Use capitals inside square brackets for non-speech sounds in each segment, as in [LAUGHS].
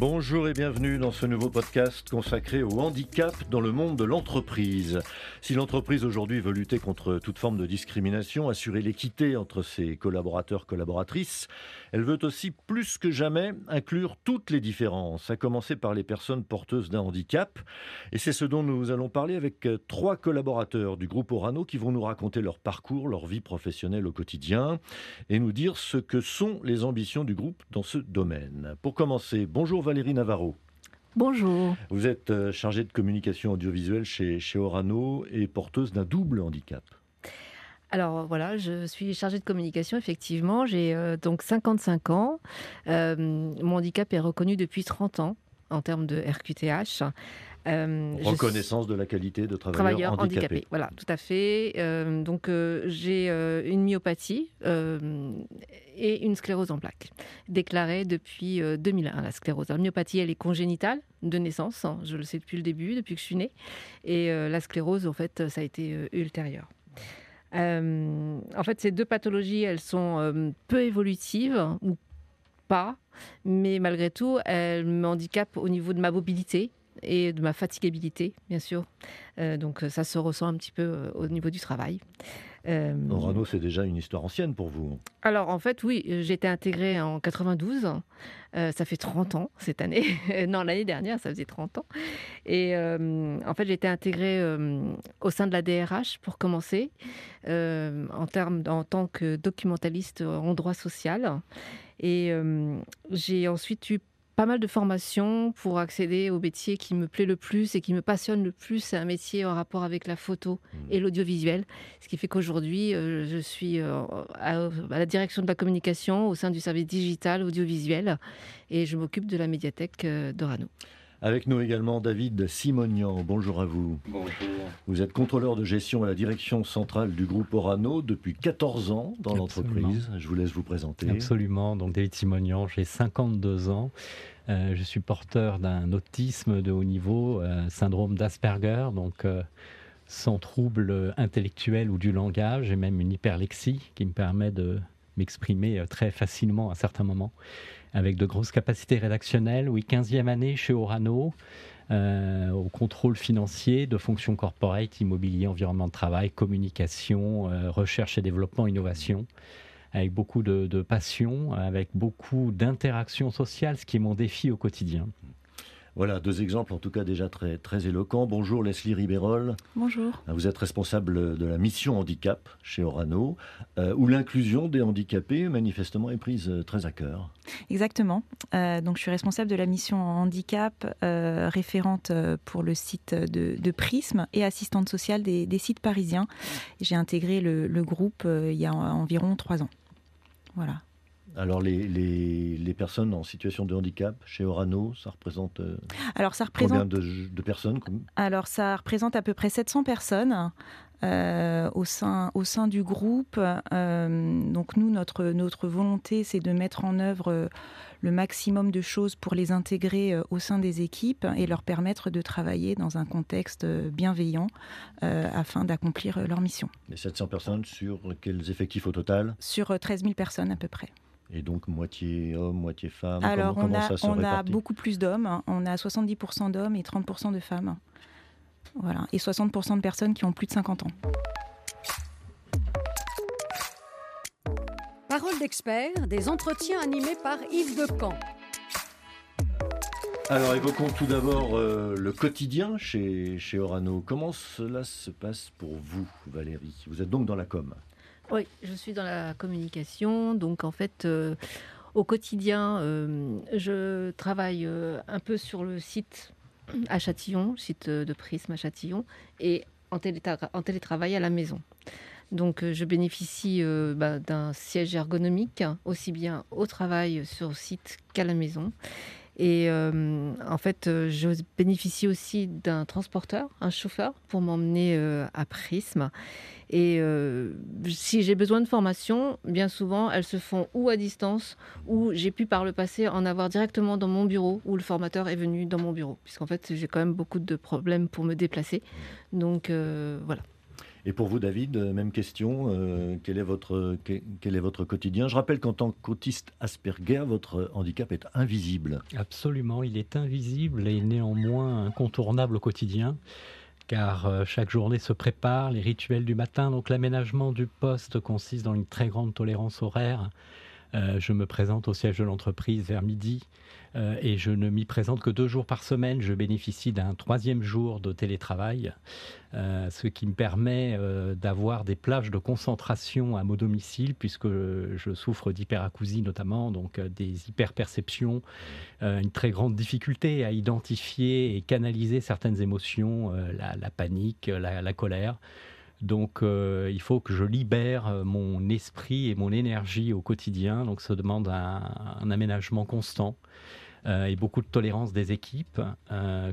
Bonjour et bienvenue dans ce nouveau podcast consacré au handicap dans le monde de l'entreprise. Si l'entreprise aujourd'hui veut lutter contre toute forme de discrimination, assurer l'équité entre ses collaborateurs collaboratrices, elle veut aussi plus que jamais inclure toutes les différences, à commencer par les personnes porteuses d'un handicap. Et c'est ce dont nous allons parler avec euh, trois collaborateurs du groupe Orano qui vont nous raconter leur parcours, leur vie professionnelle au quotidien et nous dire ce que sont les ambitions du groupe dans ce domaine. Pour commencer, bonjour Valérie Navarro. Bonjour. Vous êtes euh, chargée de communication audiovisuelle chez, chez Orano et porteuse d'un double handicap. Alors voilà, je suis chargée de communication, effectivement. J'ai euh, donc 55 ans. Euh, mon handicap est reconnu depuis 30 ans en termes de RQTH. Euh, Reconnaissance de la qualité de travailleur, handicapé. handicapé. Voilà, tout à fait. Euh, donc euh, j'ai une myopathie et une sclérose en plaques déclarée depuis 2001. La sclérose, la myopathie, elle est congénitale de naissance. Hein, je le sais depuis le début, depuis que je suis née. Et la sclérose, en fait, ça a été ultérieur. en fait, ces deux pathologies, elles sont peu évolutives ou pas, mais malgré tout, elles me handicapent au niveau de ma mobilité et de ma fatigabilité, bien sûr. Euh, donc ça se ressent un petit peu euh, au niveau du travail. Euh, Orano, c'est déjà une histoire ancienne pour vous. Alors en fait, oui, j'ai été intégrée en 92. ça fait 30 ans cette année. [LAUGHS] non, l'année dernière, ça faisait 30 ans. Et en fait, j'ai été intégrée au sein de la DRH pour commencer, en, termes, en tant que documentaliste en droit social. Et j'ai ensuite eu pas mal de formations pour accéder au métier qui me plaît le plus et qui me passionne le plus. C'est un métier en rapport avec la photo mmh. et l'audiovisuel. Ce qui fait qu'aujourd'hui, euh, je suis euh, à, la direction de la communication au sein du service digital audiovisuel et je m'occupe de la médiathèque euh, d'Orano. Avec nous également David Simonian. Bonjour à vous. Bonjour. Vous êtes contrôleur de gestion à la direction centrale du groupe Orano depuis 14 ans dans l'entreprise. Je vous laisse vous présenter. Absolument. Donc David Simonian, j'ai 52 ans. Euh, je suis porteur d'un autisme de haut niveau, euh, syndrome d'Asperger, donc euh, sans trouble intellectuel ou du langage, et même une hyperlexie qui me permet de m'exprimer très facilement à certains moments avec de grosses capacités rédactionnelles. Oui, 15e année chez Orano, euh, au contrôle financier de fonctions corporate, immobilier, environnement de travail, communication, euh, recherche et développement, innovation, avec beaucoup de, de passion, avec beaucoup d'interaction sociale, ce qui est mon défi au quotidien. Voilà, deux exemples en tout cas déjà très, très éloquents. Bonjour Leslie Ribérol. Bonjour. Vous êtes responsable de la mission handicap chez Orano, euh, où l'inclusion des handicapés manifestement est prise euh, très à cœur. Exactement. Euh, donc je suis responsable de la mission handicap, référente pour le site de, Prisme et assistante sociale des, sites parisiens. J'ai intégré le, le groupe il y a environ trois ans. Voilà. Alors les, les, personnes en situation de handicap chez Orano, ça représente, euh, Alors, ça représente combien de, personnes Alors ça représente à peu près 700 personnes. Euh, au, sein, au sein du groupe. Euh, donc nous, notre, notre volonté, c'est de mettre en œuvre le maximum de choses pour les intégrer au sein des équipes et leur permettre de travailler dans un contexte bienveillant afin d'accomplir leur mission. Les 700 personnes sur quels effectifs au total? Sur 13 000 personnes à peu près. Et donc moitié homme, moitié femme Alors on, a, on a beaucoup plus d'hommes, hein. on a 70% d'hommes et 30% de femmes. Voilà. Et 60% de personnes qui ont plus de 50 ans. Parole d'expert, des entretiens animés par Yves Decamp. Alors évoquons tout d'abord euh, le quotidien chez, chez Orano. Comment cela se passe pour vous, Valérie? Vous êtes donc dans la com. Oui, je suis dans la communication. Donc, en fait, euh, au quotidien, euh, je travaille euh, un peu sur le site à Châtillon, site de Prisme à Châtillon, et en, télétravail à la maison. Donc, je bénéficie bah, d'un siège ergonomique, aussi bien au travail sur site qu'à la maison. Et en fait, je bénéficie aussi d'un transporteur, un chauffeur, pour m'emmener à Prisme. Et euh, si j'ai besoin de formation, bien souvent, elles se font ou à distance, ou j'ai pu par le passé en avoir directement dans mon bureau, où le formateur est venu dans mon bureau. Puisqu'en fait, j'ai quand même beaucoup de problèmes pour me déplacer. Donc euh, voilà. Et pour vous, David, même question. quel, est votre, quel est votre quotidien? Je rappelle qu'en tant qu'autiste Asperger, votre handicap est invisible. Absolument, il est invisible et néanmoins incontournable au quotidien car chaque journée se prépare, les rituels du matin. Donc l'aménagement du poste consiste dans une très grande tolérance horaire euh, je me présente au siège de l'entreprise vers midi euh, et je ne m'y présente que deux jours par semaine. Je bénéficie d'un troisième jour de télétravail, euh, ce qui me permet d'avoir des plages de concentration à mon domicile puisque je souffre d'hyperacousie notamment, donc des hyperperceptions, une très grande difficulté à identifier et canaliser certaines émotions, la, panique, la colère. Donc euh, il faut que je libère euh, mon esprit et mon énergie au quotidien. Donc ça demande un, aménagement constant euh, et beaucoup de tolérance des équipes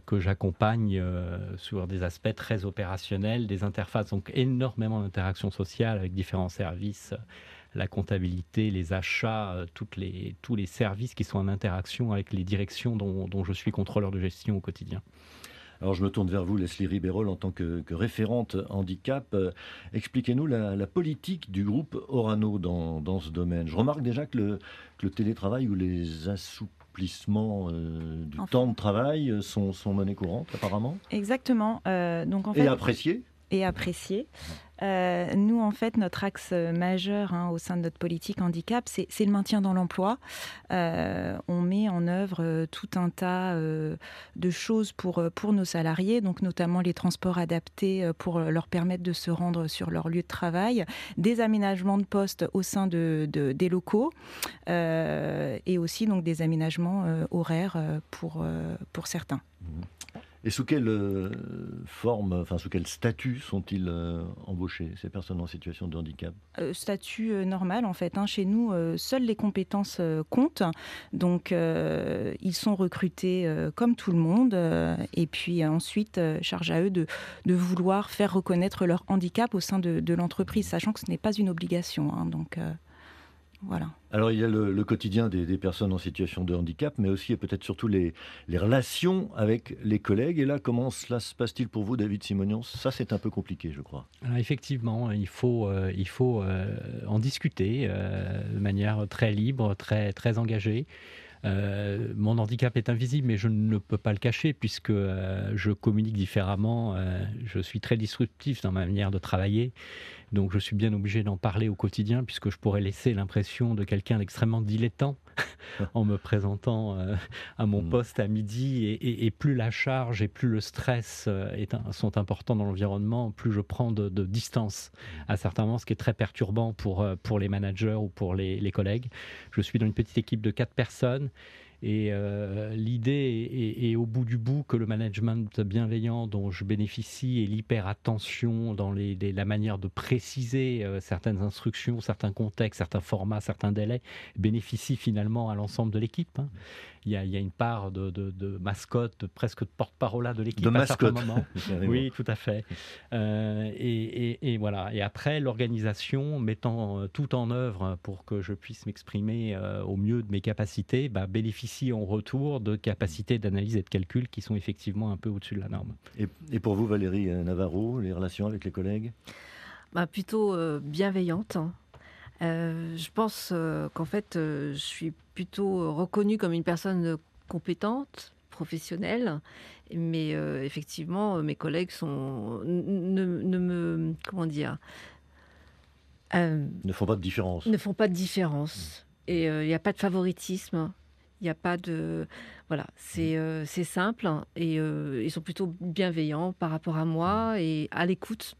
que j'accompagne sur des aspects très opérationnels, des interfaces, donc énormément d'interactions sociales avec différents services la comptabilité, les achats, les, tous les services qui sont en interaction avec les directions dont je suis contrôleur de gestion au quotidien. Alors je me tourne vers vous, Leslie Ribérol, en tant que, référente handicap. Euh, expliquez-nous la, politique du groupe Orano dans, ce domaine. Je remarque déjà que le, le télétravail ou les assouplissements euh, du temps de travail euh, sont, sont monnaie courante, apparemment. Exactement. donc en fait, et appréciés et apprécié. Euh, nous, en fait, notre axe majeur hein, au sein de notre politique handicap, c'est le maintien dans l'emploi. Euh, on met en œuvre euh, tout un tas de choses pour, pour nos salariés, donc notamment les transports adaptés pour leur permettre de se rendre sur leur lieu de travail, des aménagements de postes au sein de, des locaux et aussi donc des aménagements horaires pour, pour certains. Et sous quelle euh, forme, enfin sous quel statut sont-ils euh, embauchés, ces personnes en situation de handicap? Euh, Statut normal en fait. Hein. Chez nous, seules les compétences comptent. Donc ils sont recrutés comme tout le monde. et puis ensuite, charge à eux de, vouloir faire reconnaître leur handicap au sein de, de l'entreprise, sachant que ce n'est pas une obligation. Hein. donc alors il y a le, quotidien des, personnes en situation de handicap, mais aussi et peut-être surtout les, relations avec les collègues. Et là, comment cela se passe-t-il pour vous, David Simonion Ça, c'est un peu compliqué, je crois. effectivement, il faut, euh, il faut euh, en discuter euh, de manière très libre, très, très engagée. mon handicap est invisible, mais je ne peux pas le cacher puisque je communique différemment. je suis très disruptif dans ma manière de travailler. Donc je suis bien obligé d'en parler au quotidien puisque je pourrais laisser l'impression de quelqu'un d'extrêmement dilettant [LAUGHS] en me présentant euh, à mon mm. poste à midi. Et, plus la charge et plus le stress euh, sont importants dans l'environnement, plus je prends de, distance à certains moments, ce qui est très perturbant pour, euh, pour les managers ou pour les, les collègues. Je suis dans une petite équipe de quatre personnes. Et euh, l'idée est, au bout du bout que le management bienveillant dont je bénéficie et l'hyper-attention dans la manière de préciser euh, certaines instructions, certains contextes, certains formats, certains délais, bénéficie finalement à l'ensemble de l'équipe. Hein il y, a, une part de, mascotte, presque de porte-parole de l'équipe à certains moments. [LAUGHS] oui, tout à fait. Euh, et, voilà. Et après, l'organisation mettant euh, tout en œuvre pour que je puisse m'exprimer euh, au mieux de mes capacités, bah, bénéficie en retour de capacités d'analyse et de calcul qui sont effectivement un peu au-dessus de la norme. Et, pour vous, Valérie Navarro, les relations avec les collègues? Bah, Plutôt bienveillantes. Hein. Euh, je pense euh, qu'en fait, euh, je suis plutôt reconnue comme une personne compétente, professionnelle, mais effectivement, mes collègues sont ne, me comment dire ne font pas de différence. Ne font pas de différence et il n'y a pas de favoritisme. Il n'y a pas de voilà, c'est c'est simple et ils sont plutôt bienveillants par rapport à moi et à l'écoute.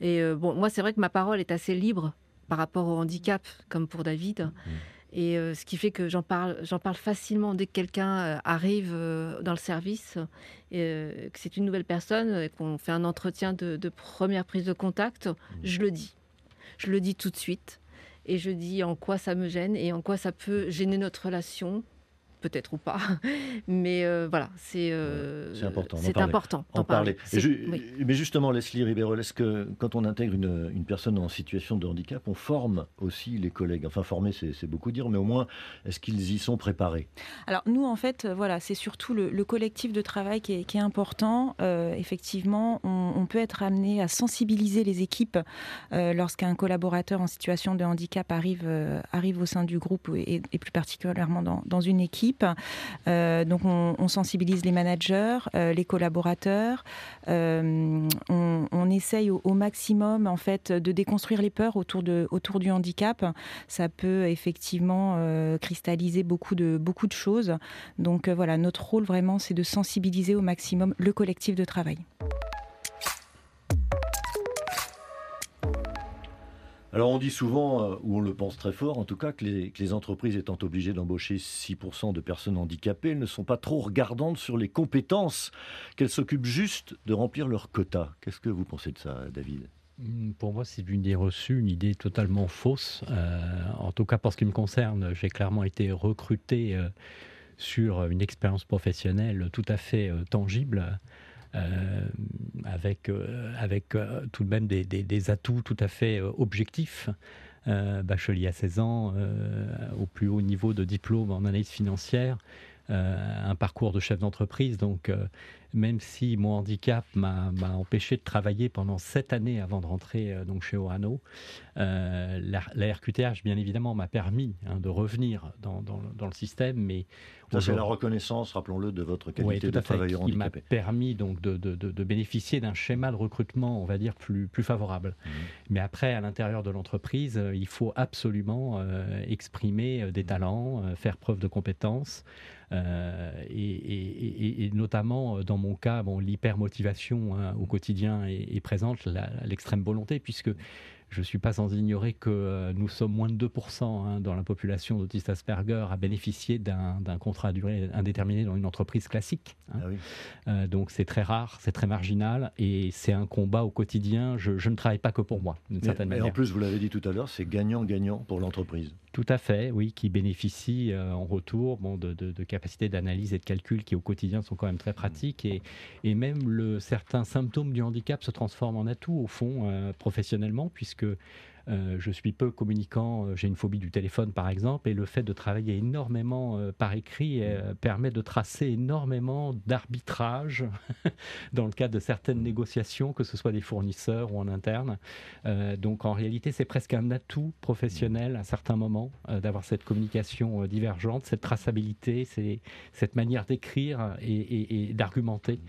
Et bon, moi, c'est vrai que ma parole est assez libre par rapport au handicap, comme pour David. Mmh. Et euh, ce qui fait que j'en parle, j'en parle facilement dès que quelqu'un euh, arrive euh, dans le service, et, que c'est une nouvelle personne, et qu'on fait un entretien de, première prise de contact, mmh. je le dis. Je le dis tout de suite. Et je dis en quoi ça me gêne et en quoi ça peut gêner notre relation peut-être ou pas. [LAUGHS] Mais euh, voilà, c'est important. C'est important d'en parler. Mais justement, Leslie Ribeiro, est-ce que quand on intègre une, une, personne en situation de handicap, on forme aussi les collègues? Enfin, former, c'est beaucoup dire, mais au moins, est-ce qu'ils y sont préparés? Alors nous, en fait, voilà, c'est surtout le, collectif de travail qui est, important. effectivement, on, peut être amené à sensibiliser les équipes lorsqu'un collaborateur en situation de handicap arrive, arrive au sein du groupe et, plus particulièrement dans, une équipe. Euh, donc on, sensibilise les managers, euh, les collaborateurs. Euh, on, essaye au, maximum en fait de déconstruire les peurs autour, du handicap. Ça peut effectivement cristalliser beaucoup de, beaucoup de choses. Donc voilà, notre rôle vraiment c'est de sensibiliser au maximum le collectif de travail. Alors on dit souvent, euh, ou on le pense très fort en tout cas, que les, entreprises étant obligées d'embaucher 6% de personnes handicapées, ne sont pas trop regardantes sur les compétences, qu'elles s'occupent juste de remplir leur quota. Qu'est-ce que vous pensez de ça, David? Hmm, pour moi, c'est une idée reçue, une idée totalement fausse. Euh, en tout cas, pour ce qui me concerne, j'ai clairement été recruté euh, sur une expérience professionnelle tout à fait tangible. Euh, avec, euh, avec euh, tout de même des, des, atouts tout à fait objectifs. bachelier à 16 ans, au plus haut niveau de diplôme en analyse financière, un parcours de chef d'entreprise. Donc, même si mon handicap m'a empêché de travailler pendant sept années avant de rentrer donc chez Orano, la, la, RQTH, bien évidemment, m'a permis hein, de revenir dans, dans, dans, le système, mais c'est la reconnaissance, rappelons-le, de votre qualité de travailleur handicapé. Qui m'a permis donc de, de, de, bénéficier d'un schéma de recrutement, on va dire, plus, plus favorable. Mmh. Mais après, à l'intérieur de l'entreprise, euh, il faut absolument euh, exprimer euh, des talents, faire preuve de compétences. et, et, notamment dans mon cas, bon, l'hypermotivation hein, au quotidien est, est présente, l'extrême volonté, puisque je ne suis pas sans ignorer que euh, nous sommes moins de 2% hein, dans la population d'autistes Asperger à bénéficier d'un contrat à durée indéterminée dans une entreprise classique. Hein. Ah euh, donc c'est très rare, c'est très marginal et c'est un combat au quotidien. Je, ne travaille pas que pour moi, d'une certaine manière. Et en plus, vous l'avez dit tout à l'heure, c'est gagnant-gagnant pour l'entreprise. Tout à fait, oui, qui bénéficie euh, en retour bon, de, capacités d'analyse et de calcul qui au quotidien sont quand même très pratiques. Et, même certains symptômes du handicap se transforment en atout au fond professionnellement puisque euh, je suis peu communicant, euh, j'ai une phobie du téléphone par exemple, et le fait de travailler énormément euh, par écrit permet de tracer énormément d'arbitrage [LAUGHS] dans le cadre de certaines négociations, que ce soit des fournisseurs ou en interne. donc en réalité, c'est presque un atout professionnel à certains moments d'avoir cette communication divergente, cette traçabilité, cette manière d'écrire et d'argumenter.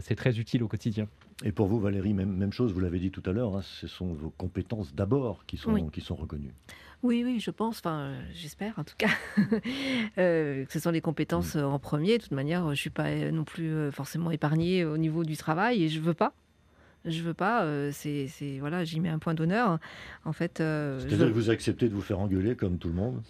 c'est très utile au quotidien. Et pour vous, Valérie, même, même chose, vous l'avez dit tout à l'heure, hein, ce sont vos compétences d'abord qui sont, qui sont reconnues. Oui, oui, je pense, enfin, j'espère en tout cas, [LAUGHS] euh, que ce sont les compétences mm. en premier. De toute manière, je ne suis pas non plus euh, forcément épargnée au niveau du travail et je ne veux pas je veux pas. Euh, c'est, voilà, j'y mets un point d'honneur. En fait, euh, c'est-à-dire que vous acceptez de vous faire engueuler comme tout le monde?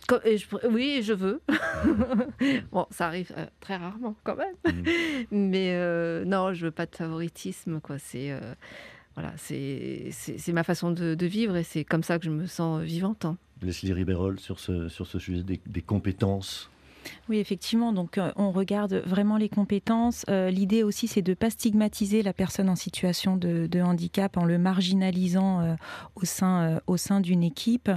oui, je veux. [LAUGHS] bon, ça arrive euh, très rarement quand même. Mm. [LAUGHS] Mais non, je veux pas de favoritisme, quoi. C'est voilà, c'est, c'est, ma façon de, vivre et c'est comme ça que je me sens vivante. Hein. Leslie Ribérol sur ce sur ce sujet des compétences oui, effectivement. Donc, euh, on regarde vraiment les compétences. Euh, l'idée aussi, c'est de ne pas stigmatiser la personne en situation de, handicap en le marginalisant euh, au sein, sein d'une équipe.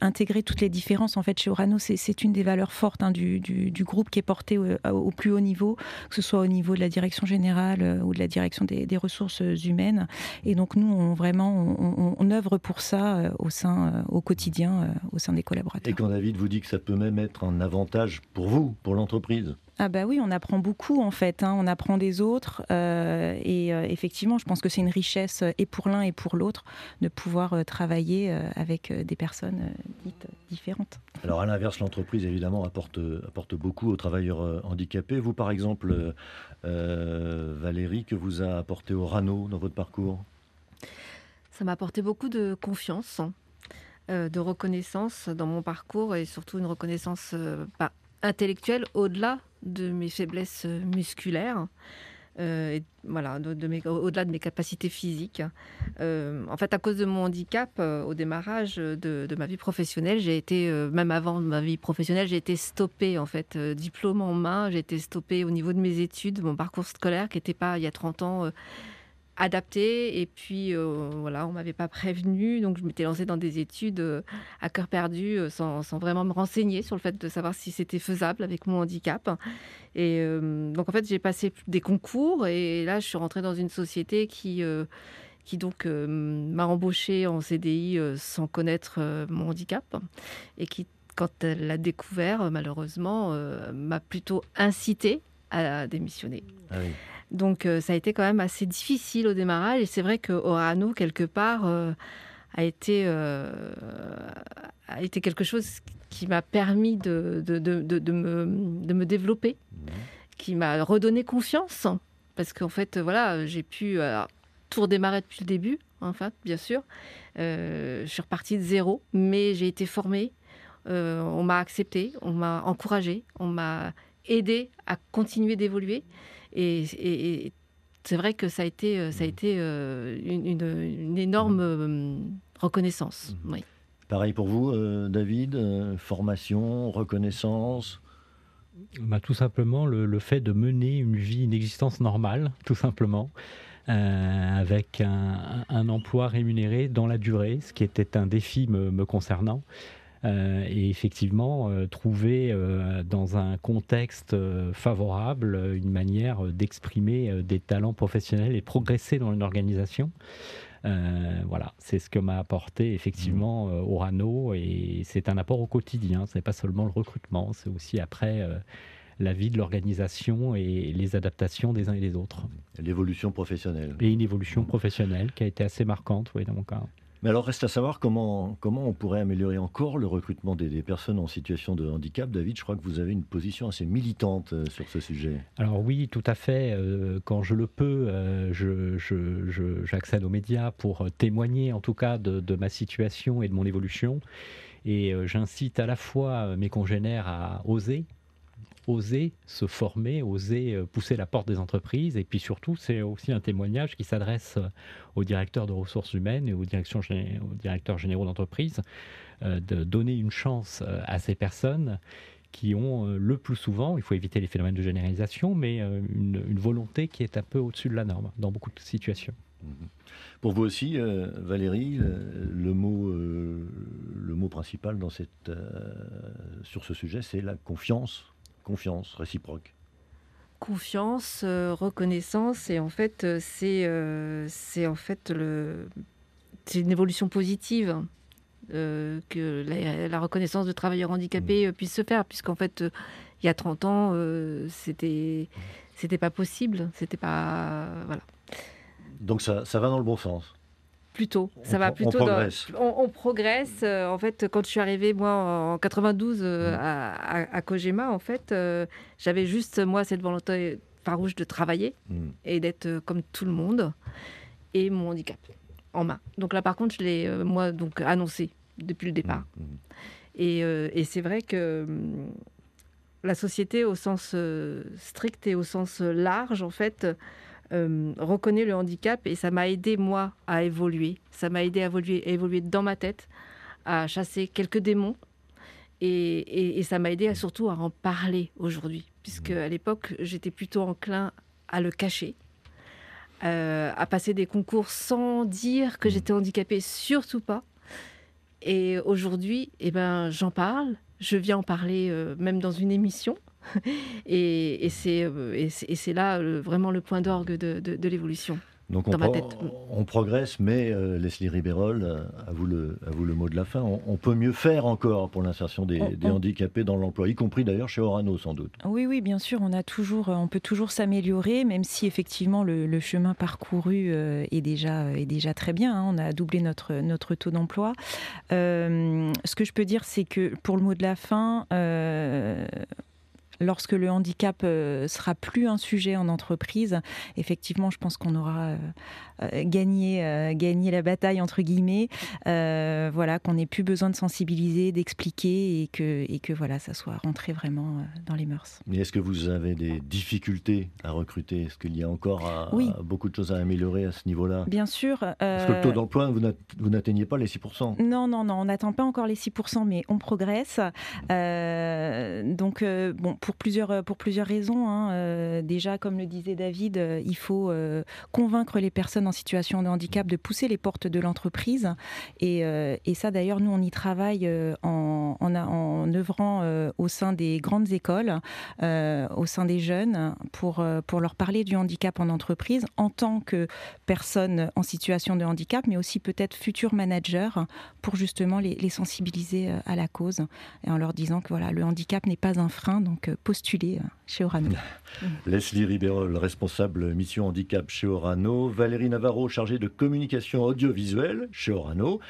intégrer toutes les différences. En fait, chez Orano, c'est une des valeurs fortes hein, du, groupe qui est porté au, plus haut niveau, que ce soit au niveau de la direction générale ou de la direction des, ressources humaines. Et donc, nous, on, vraiment, on, œuvre pour ça au, sein, au quotidien, au sein des collaborateurs. Et quand David vous dit que ça peut même être un avantage pour vous, pour l'entreprise ah bah oui, on apprend beaucoup en fait, hein. on apprend des autres euh, et euh, effectivement, je pense que c'est une richesse euh, et pour l'un et pour l'autre de pouvoir travailler avec des personnes dites différentes. Alors à l'inverse, l'entreprise évidemment apporte, apporte beaucoup aux travailleurs handicapés. Vous par exemple, Valérie, que vous a apporté au Rano dans votre parcours? Ça m'a apporté beaucoup de confiance euh, de reconnaissance dans mon parcours et surtout une reconnaissance euh, intellectuelle au-delà de mes faiblesses euh, musculaires. Euh, de, au-delà de mes capacités physiques. Euh, en fait, à cause de mon handicap, euh, au démarrage de, ma vie professionnelle, j'ai été, même avant ma vie professionnelle, j'ai été stoppée, en fait, diplôme en main, j'ai été stoppée au niveau de mes études, mon parcours scolaire qui n'était pas, il y a 30 ans, adapté. Et puis, euh, voilà, on m'avait pas prévenu. Donc, je m'étais lancée dans des études euh, à cœur perdu euh, sans, vraiment me renseigner sur le fait de savoir si c'était faisable avec mon handicap. Et donc, en fait, j'ai passé des concours. Et là, je suis rentrée dans une société qui qui donc m'a embauchée en CDI sans connaître mon handicap et qui, quand elle l'a découvert, malheureusement, m'a plutôt incité à démissionner. Ah. Donc euh, ça a été quand même assez difficile au démarrage et c'est vrai que Orano, quelque part, euh, a, été, euh, a été quelque chose qui m'a permis de, de, de, de, me, de me développer, mmh. qui m'a redonné confiance. Parce qu'en fait, voilà, j'ai pu tout redémarrer depuis le début, en fait, bien sûr. je suis repartie de zéro, mais j'ai été formée. on m'a accepté, on m'a encouragée, on m'a aidé à continuer d'évoluer. Et, c'est vrai que ça a été, euh, ça a été euh, une, énorme euh, reconnaissance. Oui. Pareil pour vous, David, formation, reconnaissance? Bah, Tout simplement le, fait de mener une vie, une existence normale, tout simplement. avec un, emploi rémunéré dans la durée, ce qui était un défi me concernant. Euh, et effectivement euh, trouver euh, dans un contexte favorable une manière d'exprimer des talents professionnels et progresser dans une organisation. voilà, c'est ce que m'a apporté effectivement mmh. Orano et c'est un apport au quotidien. Ce n'est pas seulement le recrutement, c'est aussi après la vie de l'organisation et les adaptations des uns et des autres. L'évolution professionnelle. Et une évolution professionnelle qui a été assez marquante, oui, dans mon cas. Mais alors, reste à savoir comment, comment on pourrait améliorer encore le recrutement des, personnes en situation de handicap. David, je crois que vous avez une position assez militante euh, sur ce sujet. Alors oui, tout à fait. Euh, quand je le peux, euh, j'accède aux médias pour témoigner en tout cas de, de ma situation et de mon évolution. Et j'incite à la fois mes congénères à oser, oser se former, oser euh, pousser la porte des entreprises. Et puis surtout, c'est aussi un témoignage qui s'adresse euh, aux directeurs de ressources humaines et aux, directions, aux directeurs généraux d'entreprise euh, de donner une chance à ces personnes qui ont le plus souvent, il faut éviter les phénomènes de généralisation, mais une, volonté qui est un peu au-dessus de la norme dans beaucoup de situations. Mmh. Pour vous aussi, Valérie, le, mot, le mot principal dans cette, sur ce sujet, c'est la confiance confiance réciproque Confiance, euh, reconnaissance, et en fait, euh, c'est euh, c'est en fait le, une évolution positive. que la, reconnaissance de travailleurs handicapés mmh. puisse se faire, puisqu'en fait, il y a 30 ans, c'était c'était pas possible, c'était pas voilà. Donc ça, ça va dans le bon sens plutôt. Ça va plutôt. On progresse. on, progresse. Euh, en fait, quand je suis arrivée, moi, en 92 euh, mm. à, à, Kojima, en fait, euh, j'avais juste, moi, cette volonté farouche de travailler mm. et d'être comme tout le monde et mon handicap en main. Donc là, par contre, je l'ai, moi, donc annoncé depuis le départ. Mm, et, et c'est vrai que la société, au sens strict et au sens large, en fait, euh, reconnaît le handicap et ça m'a aidé moi à évoluer. Ça m'a aidé à évoluer, évoluer dans ma tête, à chasser quelques démons et, ça m'a aidé à, surtout à en parler aujourd'hui, puisque à l'époque j'étais plutôt enclin à le cacher. Euh, à passer des concours sans dire que j'étais handicapée, surtout pas. Et aujourd'hui, eh ben, j'en parle. Je viens en parler euh, même dans une émission. [LAUGHS] et, euh, et c'est là vraiment le point d'orgue de, l'évolution. Donc on, on, progresse, mais euh, Leslie Ribérol, euh, à vous, le, à vous le mot de la fin, on, peut mieux faire encore pour l'insertion des, handicapés dans l'emploi, y compris d'ailleurs chez Orano sans doute. Oui, oui, bien sûr, on, a toujours, on peut toujours s'améliorer, même si effectivement le, chemin parcouru est, déjà, est déjà très bien. Hein. on a doublé notre, notre taux d'emploi. ce que je peux dire, c'est que pour le mot de la fin, lorsque le handicap sera plus un sujet en entreprise, effectivement, je pense qu'on aura gagné, gagné la bataille entre guillemets. voilà, qu'on n'ait plus besoin de sensibiliser, d'expliquer et que, et que voilà, ça soit rentré vraiment dans les mœurs. Mais est-ce que vous avez des difficultés à recruter? Est-ce qu'il y a encore beaucoup de choses à améliorer à ce niveau-là? Bien sûr. Parce que le taux d'emploi, vous n'atteignez pas les 6%. Non, non, non, on n'atteint pas encore les 6%, mais on progresse. donc, bon, pour plusieurs, pour plusieurs raisons. Hein. déjà, comme le disait David, il faut convaincre les personnes en situation de handicap de pousser les portes de l'entreprise. Et, et, ça, d'ailleurs, nous, on y travaille en, en, œuvrant au sein des grandes écoles, au sein des jeunes, pour, pour leur parler du handicap en entreprise en tant que personne en situation de handicap, mais aussi peut-être futur manager, pour justement les, les, sensibiliser à la cause et en leur disant que voilà, le handicap n'est pas un frein, donc postuler chez Orano. [LAUGHS] Leslie Ribérol, responsable mission handicap chez Orano, Valérie Navarro, chargée de communication audiovisuelle chez Orano,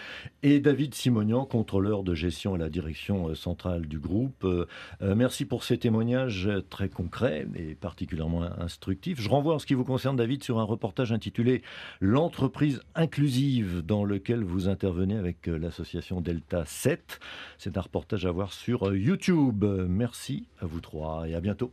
et David Simonian, contrôleur de gestion à la direction euh, centrale du groupe. Euh, euh, merci pour ces témoignages très concrets et particulièrement instructifs. Je renvoie en ce qui vous concerne, David, sur un reportage intitulé L'entreprise inclusive, dans lequel vous intervenez avec l'association Delta 7. C'est un reportage à voir sur YouTube. Merci à vous trois et à bientôt.